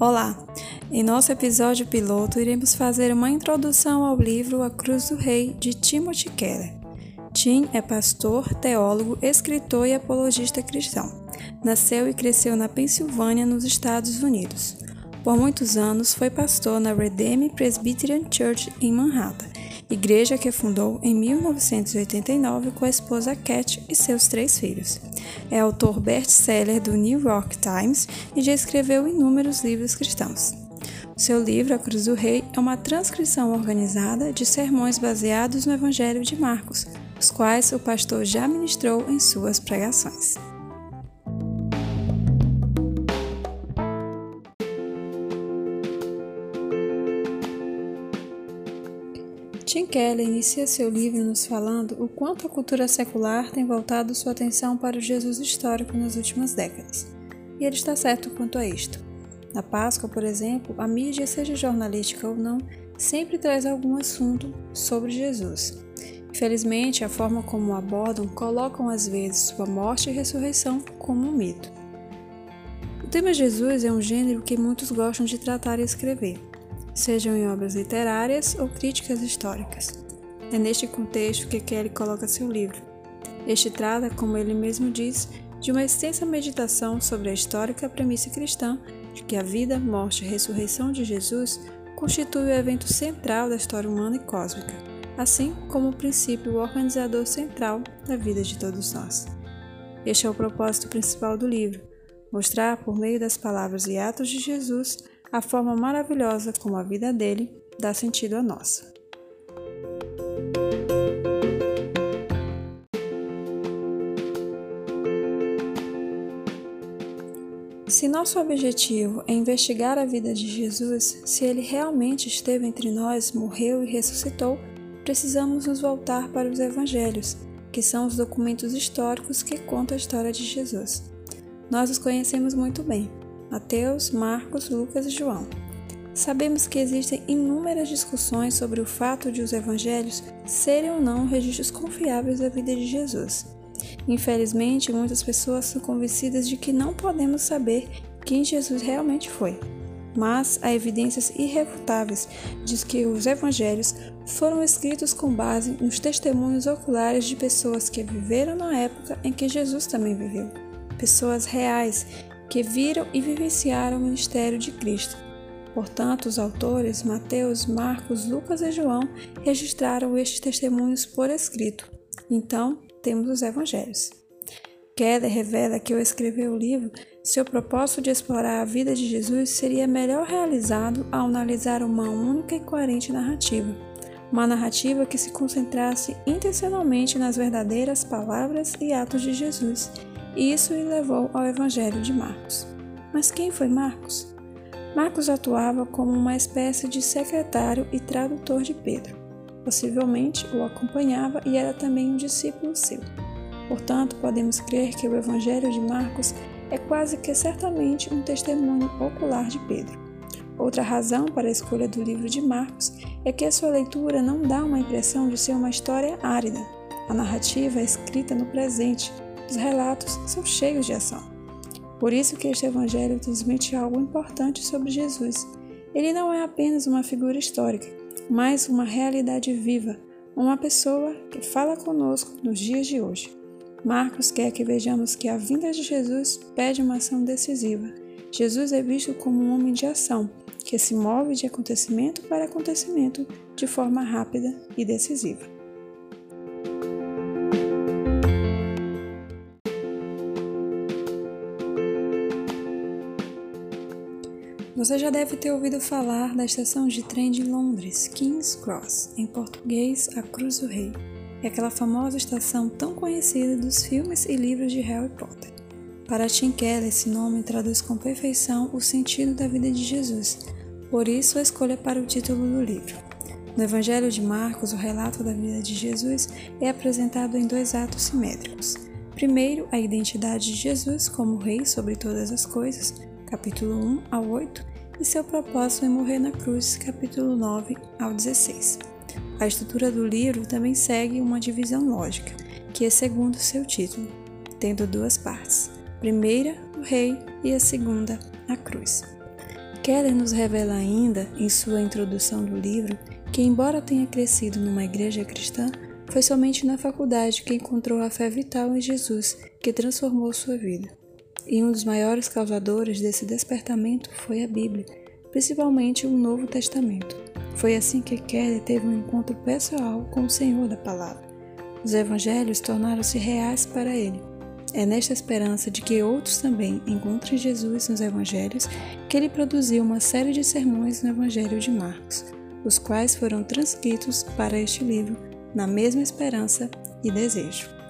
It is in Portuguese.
Olá! Em nosso episódio piloto, iremos fazer uma introdução ao livro A Cruz do Rei de Timothy Keller. Tim é pastor, teólogo, escritor e apologista cristão. Nasceu e cresceu na Pensilvânia, nos Estados Unidos. Por muitos anos foi pastor na Redeem Presbyterian Church em Manhattan, igreja que fundou em 1989 com a esposa Cat e seus três filhos. É autor best-seller do New York Times e já escreveu inúmeros livros cristãos. Seu livro, A Cruz do Rei, é uma transcrição organizada de sermões baseados no Evangelho de Marcos, os quais o pastor já ministrou em suas pregações. Tim Keller inicia seu livro nos falando o quanto a cultura secular tem voltado sua atenção para o Jesus histórico nas últimas décadas. E ele está certo quanto a isto. Na Páscoa, por exemplo, a mídia, seja jornalística ou não, sempre traz algum assunto sobre Jesus. Infelizmente, a forma como abordam colocam às vezes sua morte e ressurreição como um mito. O tema Jesus é um gênero que muitos gostam de tratar e escrever sejam em obras literárias ou críticas históricas. É neste contexto que Kelly coloca seu livro. Este trata, como ele mesmo diz, de uma extensa meditação sobre a histórica premissa cristã de que a vida, morte e ressurreição de Jesus constitui o evento central da história humana e cósmica, assim como o princípio organizador central da vida de todos nós. Este é o propósito principal do livro: mostrar, por meio das palavras e atos de Jesus, a forma maravilhosa como a vida dele dá sentido à nossa. Se nosso objetivo é investigar a vida de Jesus, se ele realmente esteve entre nós, morreu e ressuscitou, precisamos nos voltar para os evangelhos, que são os documentos históricos que contam a história de Jesus. Nós os conhecemos muito bem, Mateus, Marcos, Lucas e João. Sabemos que existem inúmeras discussões sobre o fato de os evangelhos serem ou não registros confiáveis da vida de Jesus. Infelizmente, muitas pessoas são convencidas de que não podemos saber quem Jesus realmente foi. Mas há evidências irrefutáveis de que os evangelhos foram escritos com base nos testemunhos oculares de pessoas que viveram na época em que Jesus também viveu. Pessoas reais que viram e vivenciaram o ministério de Cristo. Portanto, os autores Mateus, Marcos, Lucas e João registraram estes testemunhos por escrito. Então, temos os evangelhos. Keller revela que ao escrever o livro, seu propósito de explorar a vida de Jesus seria melhor realizado ao analisar uma única e coerente narrativa. Uma narrativa que se concentrasse intencionalmente nas verdadeiras palavras e atos de Jesus e isso o levou ao Evangelho de Marcos. Mas quem foi Marcos? Marcos atuava como uma espécie de secretário e tradutor de Pedro. Possivelmente o acompanhava e era também um discípulo seu. Portanto, podemos crer que o Evangelho de Marcos é quase que certamente um testemunho ocular de Pedro. Outra razão para a escolha do livro de Marcos é que a sua leitura não dá uma impressão de ser uma história árida. A narrativa é escrita no presente, os relatos são cheios de ação. Por isso que este evangelho transmite algo importante sobre Jesus. Ele não é apenas uma figura histórica, mas uma realidade viva, uma pessoa que fala conosco nos dias de hoje. Marcos quer que vejamos que a vinda de Jesus pede uma ação decisiva. Jesus é visto como um homem de ação, que se move de acontecimento para acontecimento de forma rápida e decisiva. Você já deve ter ouvido falar da estação de trem de Londres, King's Cross, em português, a Cruz do Rei. É aquela famosa estação tão conhecida dos filmes e livros de Harry Potter. Para Tim Keller, esse nome traduz com perfeição o sentido da vida de Jesus, por isso a escolha para o título do livro. No Evangelho de Marcos, o relato da vida de Jesus é apresentado em dois atos simétricos. Primeiro, a identidade de Jesus como Rei sobre todas as coisas, capítulo 1 ao 8, e seu propósito em morrer na cruz, capítulo 9 ao 16. A estrutura do livro também segue uma divisão lógica, que é segundo seu título, tendo duas partes. Primeira, o rei, e a segunda, a cruz. Keller nos revela ainda, em sua introdução do livro, que, embora tenha crescido numa igreja cristã, foi somente na faculdade que encontrou a fé vital em Jesus que transformou sua vida. E um dos maiores causadores desse despertamento foi a Bíblia, principalmente o Novo Testamento. Foi assim que Kelly teve um encontro pessoal com o Senhor da Palavra. Os evangelhos tornaram-se reais para ele. É nesta esperança de que outros também encontrem Jesus nos evangelhos que ele produziu uma série de sermões no Evangelho de Marcos, os quais foram transcritos para este livro na mesma esperança e desejo.